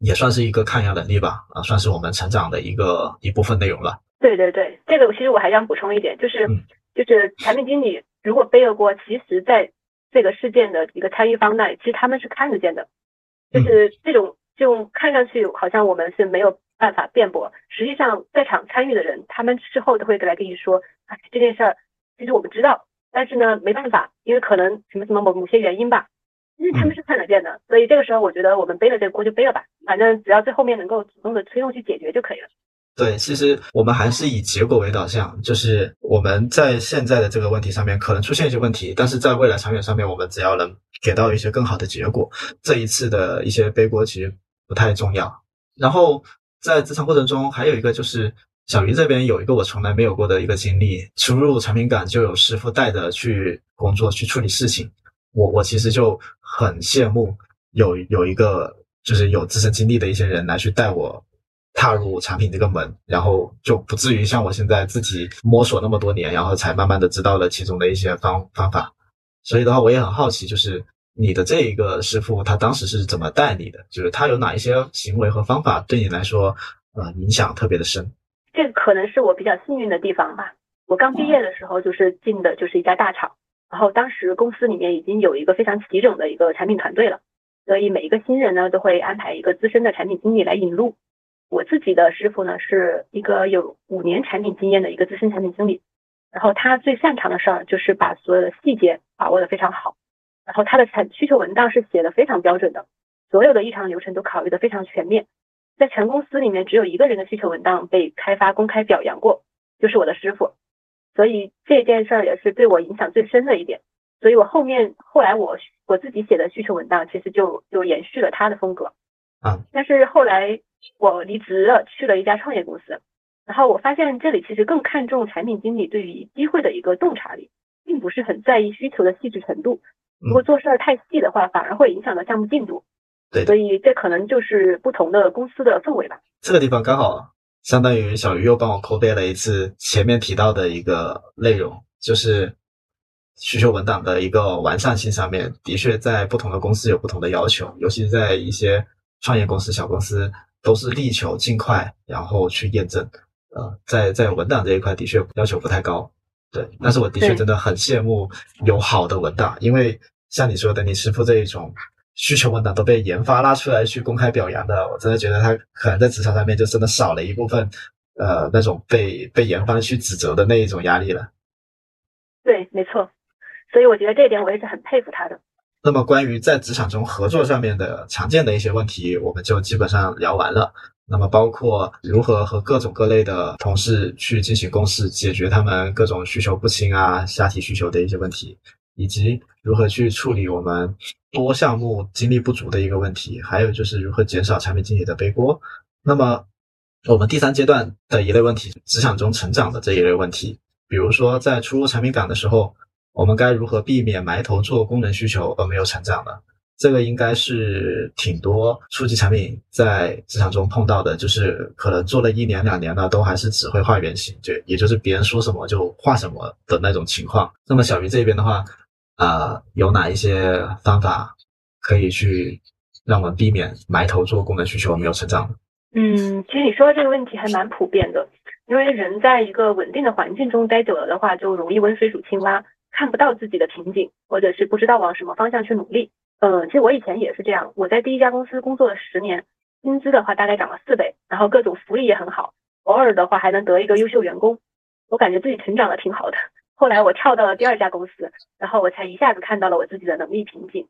也算是一个抗压能力吧，啊，算是我们成长的一个一部分内容了。对对对，这个其实我还想补充一点，就是。就是产品经理如果背了锅，其实在这个事件的一个参与方那里，其实他们是看得见的。就是这种这种看上去好像我们是没有办法辩驳，实际上在场参与的人，他们事后都会来跟你说，哎，这件事儿其实我们知道，但是呢没办法，因为可能什么什么某某些原因吧，因为他们是看得见的，所以这个时候我觉得我们背了这个锅就背了吧，反正只要最后面能够主动的推动去解决就可以了。对，其实我们还是以结果为导向，就是我们在现在的这个问题上面可能出现一些问题，但是在未来长远上面，我们只要能给到一些更好的结果，这一次的一些背锅其实不太重要。然后在职场过程中，还有一个就是小鱼这边有一个我从来没有过的一个经历，初入产品岗就有师傅带着去工作去处理事情，我我其实就很羡慕有有一个就是有自身经历的一些人来去带我。踏入产品这个门，然后就不至于像我现在自己摸索那么多年，然后才慢慢的知道了其中的一些方方法。所以的话，我也很好奇，就是你的这一个师傅，他当时是怎么带你的？就是他有哪一些行为和方法对你来说，呃，影响特别的深？这可能是我比较幸运的地方吧。我刚毕业的时候，就是进的就是一家大厂，然后当时公司里面已经有一个非常齐整的一个产品团队了，所以每一个新人呢，都会安排一个资深的产品经理来引路。我自己的师傅呢，是一个有五年产品经验的一个资深产品经理，然后他最擅长的事儿就是把所有的细节把握的非常好，然后他的产需求文档是写的非常标准的，所有的异常流程都考虑的非常全面，在全公司里面只有一个人的需求文档被开发公开表扬过，就是我的师傅，所以这件事儿也是对我影响最深的一点，所以我后面后来我我自己写的需求文档其实就就延续了他的风格。啊，但是后来我离职了，去了一家创业公司，然后我发现这里其实更看重产品经理对于机会的一个洞察力，并不是很在意需求的细致程度。如果做事儿太细的话，反而会影响到项目进度。对，所以这可能就是不同的公司的氛围吧。这个地方刚好相当于小鱼又帮我扣背了一次前面提到的一个内容，就是需求文档的一个完善性上面，的确在不同的公司有不同的要求，尤其是在一些创业公司、小公司，都是力求尽快，然后去验证。呃，在在文档这一块的确要求不太高，对。但是我的确真的很羡慕有好的文档，因为像你说的，你师傅这一种。需求文档都被研发拉出来去公开表扬的，我真的觉得他可能在职场上面就真的少了一部分，呃，那种被被研发去指责的那一种压力了。对，没错，所以我觉得这一点我也是很佩服他的。那么关于在职场中合作上面的常见的一些问题，我们就基本上聊完了。那么包括如何和各种各类的同事去进行共事，解决他们各种需求不清啊、下体需求的一些问题。以及如何去处理我们多项目精力不足的一个问题，还有就是如何减少产品经理的背锅。那么，我们第三阶段的一类问题，职场中成长的这一类问题，比如说在初入产品岗的时候，我们该如何避免埋头做功能需求而没有成长呢？这个应该是挺多初级产品在职场中碰到的，就是可能做了一年两年了，都还是只会画原型，就也就是别人说什么就画什么的那种情况。那么小鱼这边的话。啊，有哪一些方法可以去让我们避免埋头做功能需求没有成长？嗯，其实你说的这个问题还蛮普遍的，因为人在一个稳定的环境中待久了的话，就容易温水煮青蛙，看不到自己的瓶颈，或者是不知道往什么方向去努力。嗯，其实我以前也是这样，我在第一家公司工作了十年，薪资的话大概涨了四倍，然后各种福利也很好，偶尔的话还能得一个优秀员工，我感觉自己成长的挺好的。后来我跳到了第二家公司，然后我才一下子看到了我自己的能力瓶颈。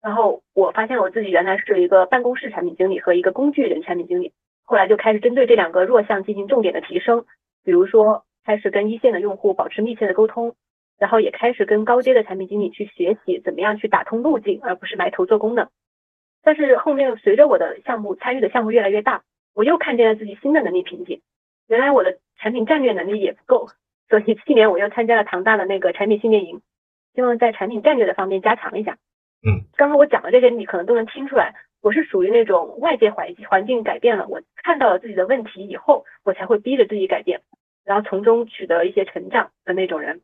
然后我发现我自己原来是一个办公室产品经理和一个工具人产品经理。后来就开始针对这两个弱项进行重点的提升，比如说开始跟一线的用户保持密切的沟通，然后也开始跟高阶的产品经理去学习怎么样去打通路径，而不是埋头做功能。但是后面随着我的项目参与的项目越来越大，我又看见了自己新的能力瓶颈。原来我的产品战略能力也不够。所以去年我又参加了唐大的那个产品训练营，希望在产品战略的方面加强一下。嗯，刚刚我讲的这些你可能都能听出来，我是属于那种外界环境环境改变了，我看到了自己的问题以后，我才会逼着自己改变，然后从中取得一些成长的那种人。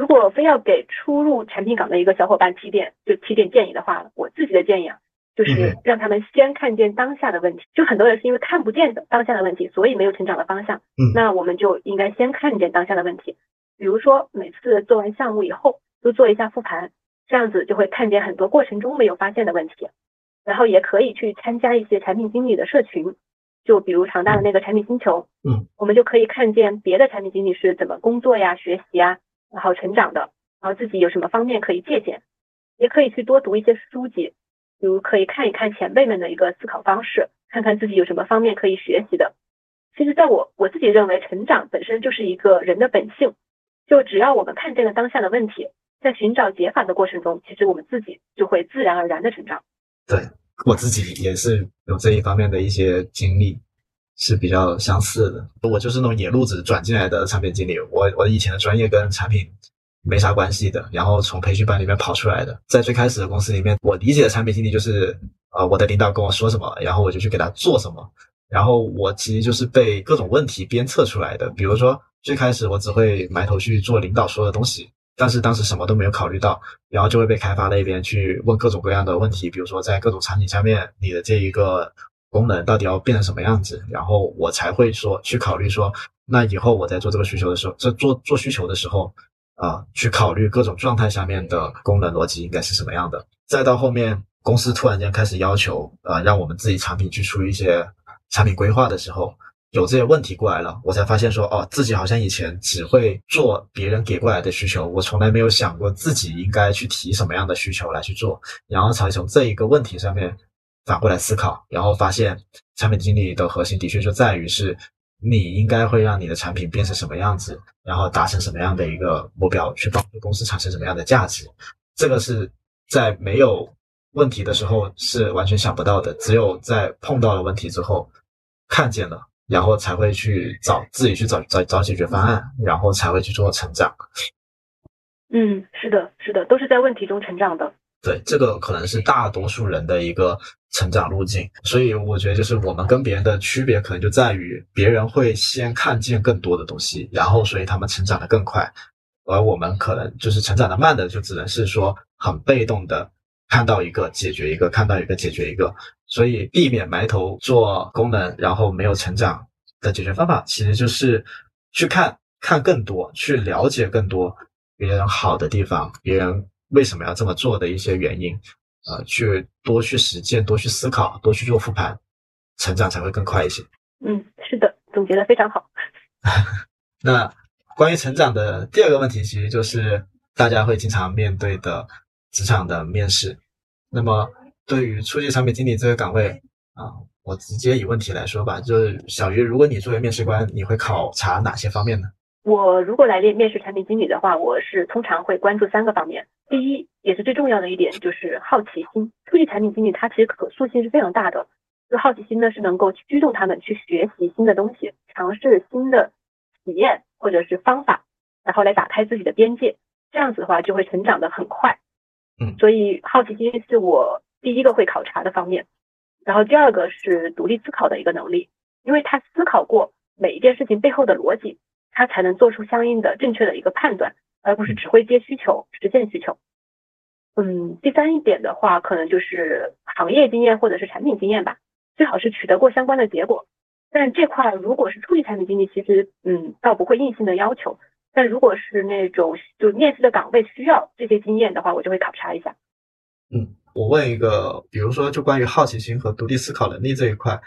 如果非要给初入产品岗的一个小伙伴提点，就提点建议的话，我自己的建议啊。就是让他们先看见当下的问题，就很多人是因为看不见的当下的问题，所以没有成长的方向。嗯，那我们就应该先看见当下的问题，比如说每次做完项目以后，都做一下复盘，这样子就会看见很多过程中没有发现的问题。然后也可以去参加一些产品经理的社群，就比如长大的那个产品星球，嗯，我们就可以看见别的产品经理是怎么工作呀、学习呀，然后成长的，然后自己有什么方面可以借鉴，也可以去多读一些书籍。比如可以看一看前辈们的一个思考方式，看看自己有什么方面可以学习的。其实，在我我自己认为，成长本身就是一个人的本性。就只要我们看见了当下的问题，在寻找解法的过程中，其实我们自己就会自然而然的成长。对我自己也是有这一方面的一些经历，是比较相似的。我就是那种野路子转进来的产品经理，我我以前的专业跟产品。没啥关系的，然后从培训班里面跑出来的，在最开始的公司里面，我理解的产品经理就是，呃，我的领导跟我说什么，然后我就去给他做什么，然后我其实就是被各种问题鞭策出来的。比如说最开始我只会埋头去做领导说的东西，但是当时什么都没有考虑到，然后就会被开发那边去问各种各样的问题，比如说在各种场景下面，你的这一个功能到底要变成什么样子，然后我才会说去考虑说，那以后我在做这个需求的时候，这做做需求的时候。啊，去考虑各种状态下面的功能逻辑应该是什么样的。再到后面，公司突然间开始要求，呃，让我们自己产品去出一些产品规划的时候，有这些问题过来了，我才发现说，哦，自己好像以前只会做别人给过来的需求，我从来没有想过自己应该去提什么样的需求来去做，然后才从这一个问题上面反过来思考，然后发现产品经理的核心的确就在于是你应该会让你的产品变成什么样子，然后达成什么样的一个目标，去帮助公司产生什么样的价值。这个是在没有问题的时候是完全想不到的，只有在碰到了问题之后看见了，然后才会去找自己去找找找解决方案，然后才会去做成长。嗯，是的，是的，都是在问题中成长的。对，这个可能是大多数人的一个成长路径，所以我觉得就是我们跟别人的区别，可能就在于别人会先看见更多的东西，然后所以他们成长的更快，而我们可能就是成长的慢的，就只能是说很被动的看到一个解决一个，看到一个解决一个，所以避免埋头做功能，然后没有成长的解决方法，其实就是去看看更多，去了解更多别人好的地方，别人。为什么要这么做的一些原因，呃，去多去实践，多去思考，多去做复盘，成长才会更快一些。嗯，是的，总结的非常好。那关于成长的第二个问题，其实就是大家会经常面对的职场的面试。那么，对于初级产品经理这个岗位啊，我直接以问题来说吧，就是小鱼，如果你作为面试官，你会考察哪些方面呢？我如果来面面试产品经理的话，我是通常会关注三个方面。第一，也是最重要的一点，就是好奇心。初级产品经理他其实可塑性是非常大的，这好奇心呢是能够驱动他们去学习新的东西，尝试新的体验或者是方法，然后来打开自己的边界。这样子的话就会成长的很快。嗯，所以好奇心是我第一个会考察的方面。然后第二个是独立思考的一个能力，因为他思考过每一件事情背后的逻辑。他才能做出相应的正确的一个判断，而不是只会接需求、实现需求。嗯，第三一点的话，可能就是行业经验或者是产品经验吧，最好是取得过相关的结果。但这块如果是初级产品经理，其实嗯，倒不会硬性的要求。但如果是那种就面试的岗位需要这些经验的话，我就会考察一下。嗯，我问一个，比如说就关于好奇心和独立思考能力这一块。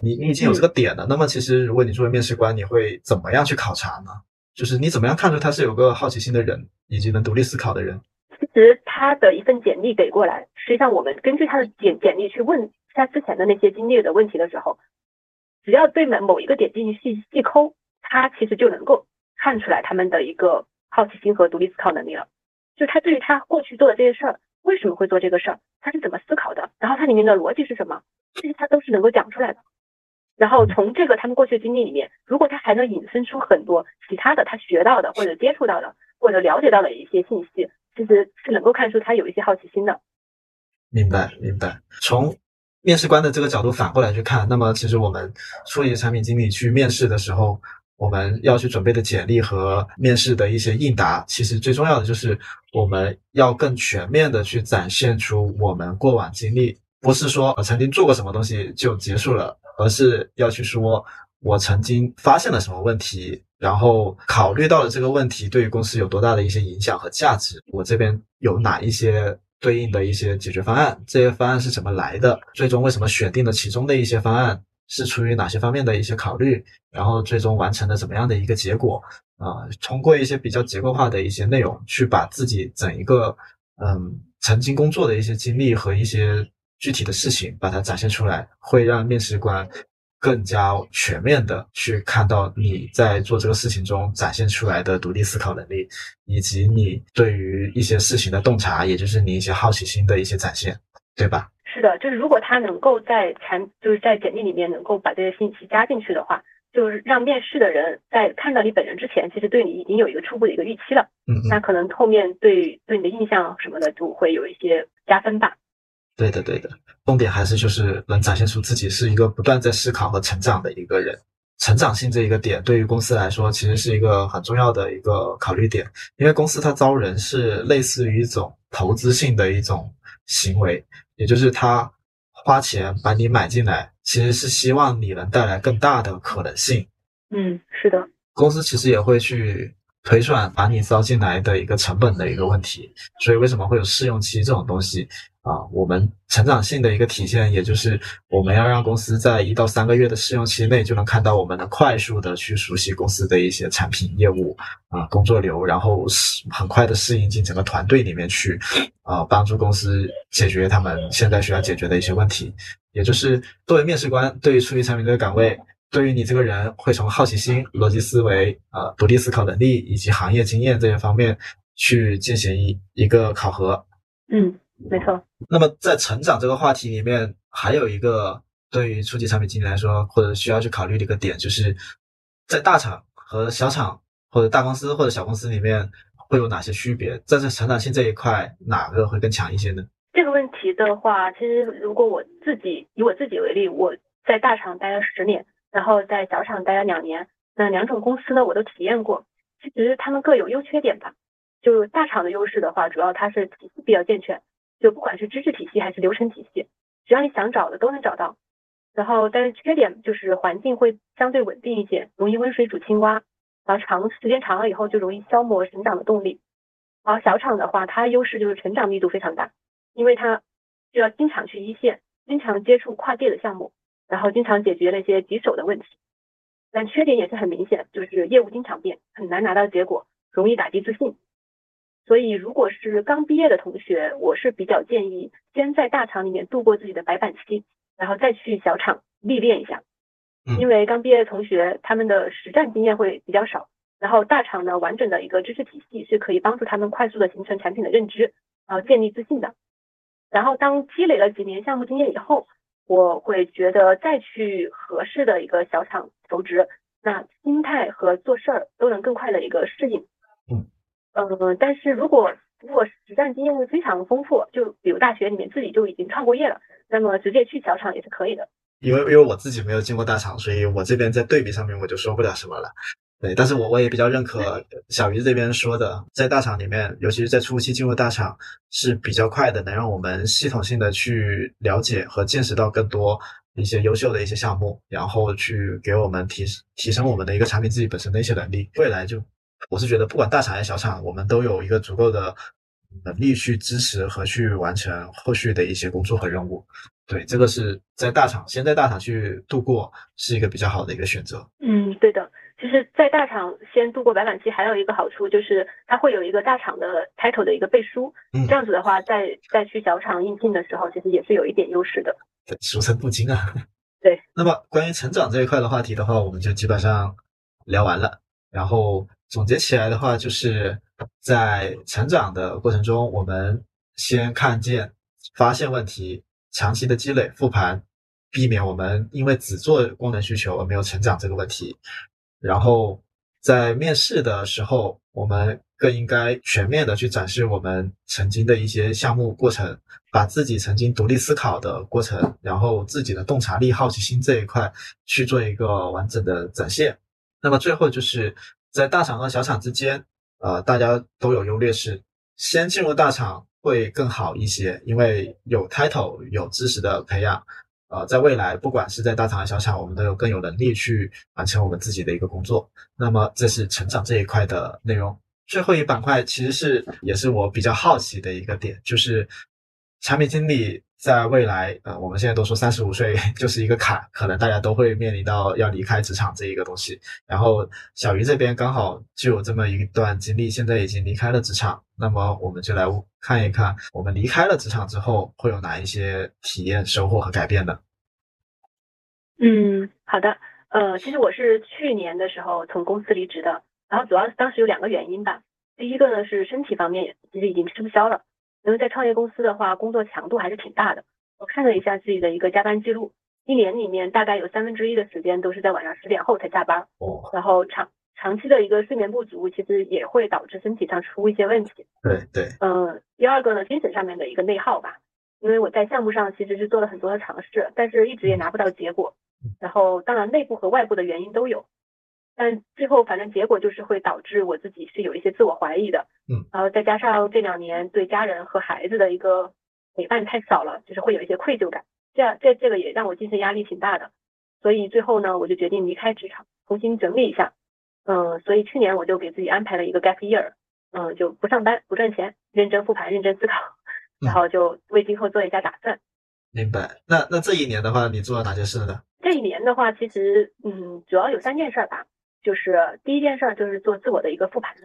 你你已经有这个点了，那么其实如果你作为面试官，你会怎么样去考察呢？就是你怎么样看出他是有个好奇心的人，以及能独立思考的人？其实他的一份简历给过来，实际上我们根据他的简简历去问他之前的那些经历的问题的时候，只要对某某一个点进行细细抠，他其实就能够看出来他们的一个好奇心和独立思考能力了。就他对于他过去做的这些事儿，为什么会做这个事儿，他是怎么思考的，然后它里面的逻辑是什么，这些他都是能够讲出来的。然后从这个他们过去的经历里面，如果他还能引申出很多其他的他学到的或者接触到的或者了解到的一些信息，其实是能够看出他有一些好奇心的。明白，明白。从面试官的这个角度反过来去看，那么其实我们初级产品经理去面试的时候，我们要去准备的简历和面试的一些应答，其实最重要的就是我们要更全面的去展现出我们过往经历，不是说我曾经做过什么东西就结束了。而是要去说，我曾经发现了什么问题，然后考虑到了这个问题对于公司有多大的一些影响和价值，我这边有哪一些对应的一些解决方案，这些方案是怎么来的，最终为什么选定了其中的一些方案，是出于哪些方面的一些考虑，然后最终完成了怎么样的一个结果啊？通过一些比较结构化的一些内容，去把自己整一个嗯曾经工作的一些经历和一些。具体的事情把它展现出来，会让面试官更加全面的去看到你在做这个事情中展现出来的独立思考能力，以及你对于一些事情的洞察，也就是你一些好奇心的一些展现，对吧？是的，就是如果他能够在产就是在简历里面能够把这些信息加进去的话，就是让面试的人在看到你本人之前，其实对你已经有一个初步的一个预期了。嗯，那可能后面对对你的印象什么的就会有一些加分吧。对的，对的，重点还是就是能展现出自己是一个不断在思考和成长的一个人。成长性这一个点，对于公司来说，其实是一个很重要的一个考虑点。因为公司它招人是类似于一种投资性的一种行为，也就是他花钱把你买进来，其实是希望你能带来更大的可能性。嗯，是的。公司其实也会去推算把你招进来的一个成本的一个问题。所以为什么会有试用期这种东西？啊，我们成长性的一个体现，也就是我们要让公司在一到三个月的试用期内，就能看到我们能快速的去熟悉公司的一些产品业务啊工作流，然后很快的适应进整个团队里面去，啊，帮助公司解决他们现在需要解决的一些问题。也就是作为面试官，对于初级产品这个岗位，对于你这个人会从好奇心、逻辑思维、呃独立思考能力以及行业经验这些方面去进行一一个考核。嗯，没错。那么在成长这个话题里面，还有一个对于初级产品经理来说，或者需要去考虑的一个点，就是在大厂和小厂或者大公司或者小公司里面会有哪些区别？在这成长性这一块，哪个会更强一些呢？这个问题的话，其实如果我自己以我自己为例，我在大厂待了十年，然后在小厂待了两年，那两种公司呢我都体验过，其实他们各有优缺点吧。就大厂的优势的话，主要它是体系比较健全，就不管是知识体系还是流程体系，只要你想找的都能找到。然后，但是缺点就是环境会相对稳定一些，容易温水煮青蛙，然后长时间长了以后就容易消磨成长的动力。然后小厂的话，它优势就是成长密度非常大，因为它就要经常去一线，经常接触跨界的项目，然后经常解决那些棘手的问题。但缺点也是很明显，就是业务经常变，很难拿到结果，容易打击自信。所以，如果是刚毕业的同学，我是比较建议先在大厂里面度过自己的白板期，然后再去小厂历练一下。因为刚毕业的同学，他们的实战经验会比较少，然后大厂的完整的一个知识体系是可以帮助他们快速的形成产品的认知，然后建立自信的。然后当积累了几年项目经验以后，我会觉得再去合适的一个小厂求职，那心态和做事儿都能更快的一个适应。嗯，但是如果如果实战经验非常丰富，就比如大学里面自己就已经创过业了，那么直接去小厂也是可以的。因为因为我自己没有进过大厂，所以我这边在对比上面我就说不了什么了。对，但是我我也比较认可小鱼这边说的，在大厂里面，尤其是在初期进入大厂是比较快的，能让我们系统性的去了解和见识到更多一些优秀的一些项目，然后去给我们提提升我们的一个产品自己本身的一些能力，未来就。我是觉得，不管大厂还是小厂，我们都有一个足够的能力去支持和去完成后续的一些工作和任务。对，这个是在大厂，先在大厂去度过，是一个比较好的一个选择。嗯，对的。在大厂先度过白板期，还有一个好处就是，它会有一个大厂的 title 的一个背书。嗯，这样子的话，在再去小厂应聘的时候，其实也是有一点优势的。俗称镀金啊。对。那么，关于成长这一块的话题的话，我们就基本上聊完了。然后。总结起来的话，就是在成长的过程中，我们先看见、发现问题，长期的积累、复盘，避免我们因为只做功能需求而没有成长这个问题。然后在面试的时候，我们更应该全面的去展示我们曾经的一些项目过程，把自己曾经独立思考的过程，然后自己的洞察力、好奇心这一块去做一个完整的展现。那么最后就是。在大厂和小厂之间，呃，大家都有优劣势。先进入大厂会更好一些，因为有 title，有知识的培养。呃，在未来，不管是在大厂还是小厂，我们都有更有能力去完成我们自己的一个工作。那么，这是成长这一块的内容。最后一板块其实是也是我比较好奇的一个点，就是产品经理。在未来，呃，我们现在都说三十五岁 就是一个坎，可能大家都会面临到要离开职场这一个东西。然后小鱼这边刚好就有这么一段经历，现在已经离开了职场。那么我们就来看一看，我们离开了职场之后会有哪一些体验、收获和改变呢？嗯，好的。呃，其实我是去年的时候从公司离职的，然后主要当时有两个原因吧。第一个呢是身体方面，其实已经吃不消了。因为在创业公司的话，工作强度还是挺大的。我看了一下自己的一个加班记录，一年里面大概有三分之一的时间都是在晚上十点后才下班。哦。然后长长期的一个睡眠不足，其实也会导致身体上出一些问题。对对。嗯，第二个呢，精神上面的一个内耗吧。因为我在项目上其实是做了很多的尝试，但是一直也拿不到结果。然后当然内部和外部的原因都有。但最后，反正结果就是会导致我自己是有一些自我怀疑的，嗯，然后再加上这两年对家人和孩子的一个陪伴太少了，就是会有一些愧疚感，这样这这个也让我精神压力挺大的，所以最后呢，我就决定离开职场，重新整理一下，嗯，所以去年我就给自己安排了一个 gap year，嗯，就不上班不赚钱，认真复盘，认真思考，然后就为今后做一下打算。明白。那那这一年的话，你做了哪些事呢？这一年的话，其实嗯，主要有三件事吧。就是第一件事就是做自我的一个复盘。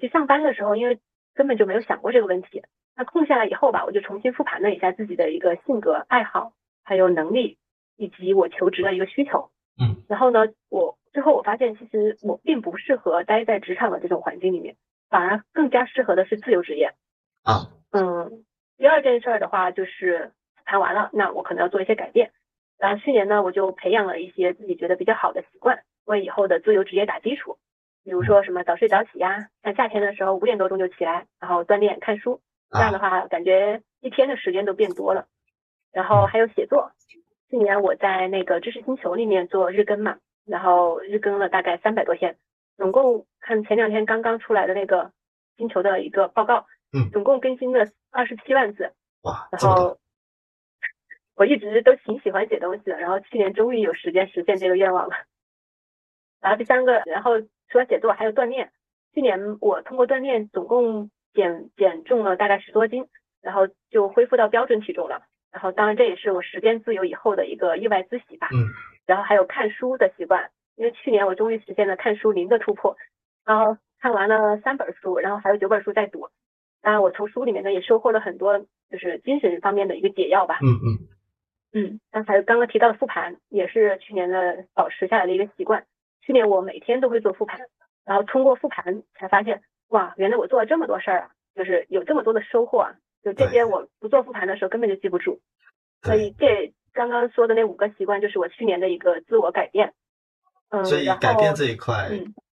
就上班的时候，因为根本就没有想过这个问题。那空下来以后吧，我就重新复盘了一下自己的一个性格、爱好，还有能力，以及我求职的一个需求。嗯，然后呢，我最后我发现，其实我并不适合待在职场的这种环境里面，反而更加适合的是自由职业。啊，嗯，第二件事儿的话就是谈完了，那我可能要做一些改变。然后去年呢，我就培养了一些自己觉得比较好的习惯，为以后的自由职业打基础。比如说什么早睡早起呀，像夏天的时候五点多钟就起来，然后锻炼看书，这样的话感觉一天的时间都变多了。然后还有写作，去年我在那个知识星球里面做日更嘛，然后日更了大概三百多天，总共看前两天刚刚出来的那个星球的一个报告，嗯，总共更新了二十七万字。哇，然后 我一直都挺喜欢写东西的，然后去年终于有时间实现这个愿望了。然后第三个，然后除了写作还有锻炼，去年我通过锻炼总共减减重了大概十多斤，然后就恢复到标准体重了。然后当然这也是我时间自由以后的一个意外之喜吧。嗯。然后还有看书的习惯，因为去年我终于实现了看书零的突破，然后看完了三本书，然后还有九本书在读。当然我从书里面呢也收获了很多，就是精神方面的一个解药吧。嗯嗯。嗯，刚才刚刚提到的复盘也是去年的保持下来的一个习惯。去年我每天都会做复盘，然后通过复盘才发现，哇，原来我做了这么多事儿啊，就是有这么多的收获啊。就这些我不做复盘的时候根本就记不住。所以这刚刚说的那五个习惯就是我去年的一个自我改变。嗯，所以改变这一块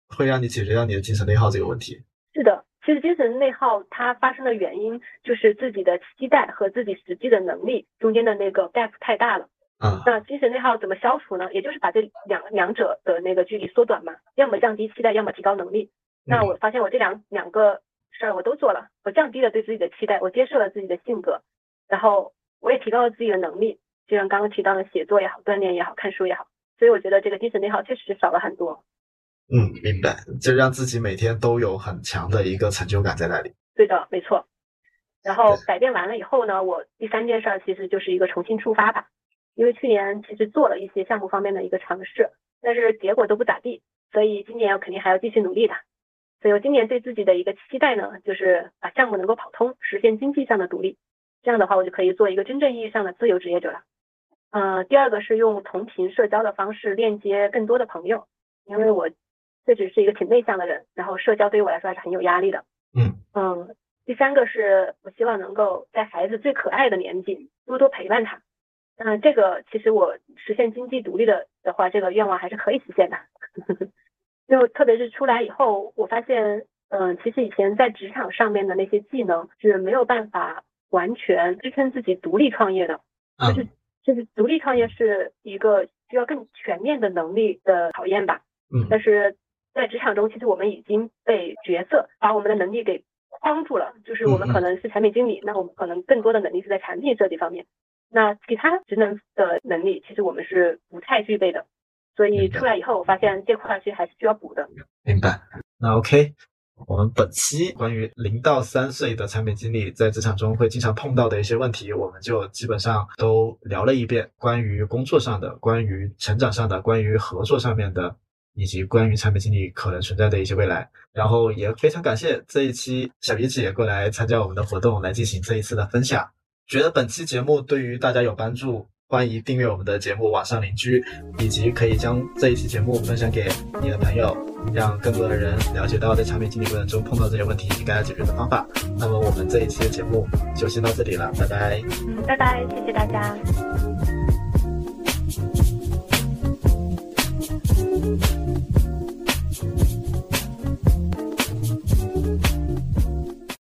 会让你解决掉你的精神内耗这个问题。是的，其实精神内耗它发生的原因就是自己的期待和自己实际的能力中间的那个 gap 太大了。嗯。那精神内耗怎么消除呢？也就是把这两两者的那个距离缩短嘛，要么降低期待，要么提高能力。那我发现我这两两个事儿我都做了，我降低了对自己的期待，我接受了自己的性格，然后我也提高了自己的能力，就像刚刚提到的写作也好，锻炼也好，看书也好。所以我觉得这个精神内耗确实是少了很多。嗯，明白，就让自己每天都有很强的一个成就感在那里。对的，没错。然后改变完了以后呢，我第三件事儿其实就是一个重新出发吧。因为去年其实做了一些项目方面的一个尝试，但是结果都不咋地，所以今年我肯定还要继续努力的。所以我今年对自己的一个期待呢，就是把项目能够跑通，实现经济上的独立。这样的话，我就可以做一个真正意义上的自由职业者了。嗯，第二个是用同频社交的方式链接更多的朋友，因为我确实是一个挺内向的人，然后社交对于我来说还是很有压力的。嗯嗯，第三个是我希望能够在孩子最可爱的年纪多多陪伴他。嗯，这个其实我实现经济独立的的话，这个愿望还是可以实现的。就特别是出来以后，我发现，嗯，其实以前在职场上面的那些技能是没有办法完全支撑自己独立创业的。就是就是独立创业是一个需要更全面的能力的考验吧。嗯。但是在职场中，其实我们已经被角色把我们的能力给框住了。就是我们可能是产品经理，那我们可能更多的能力是在产品设计方面。那其他职能的能力，其实我们是不太具备的，所以出来以后，我发现这块其实还是需要补的。明白。那 OK，我们本期关于零到三岁的产品经理在职场中会经常碰到的一些问题，我们就基本上都聊了一遍。关于工作上的，关于成长上的，关于合作上面的，以及关于产品经理可能存在的一些未来。然后也非常感谢这一期小鼻子也过来参加我们的活动，来进行这一次的分享。觉得本期节目对于大家有帮助欢迎订阅我们的节目网上邻居以及可以将这一期节目分享给你的朋友让更多的人了解到在产品经理过程中碰到这些问题应该要解决的方法。那么我们这一期的节目就先到这里了拜拜。嗯拜拜谢谢大家。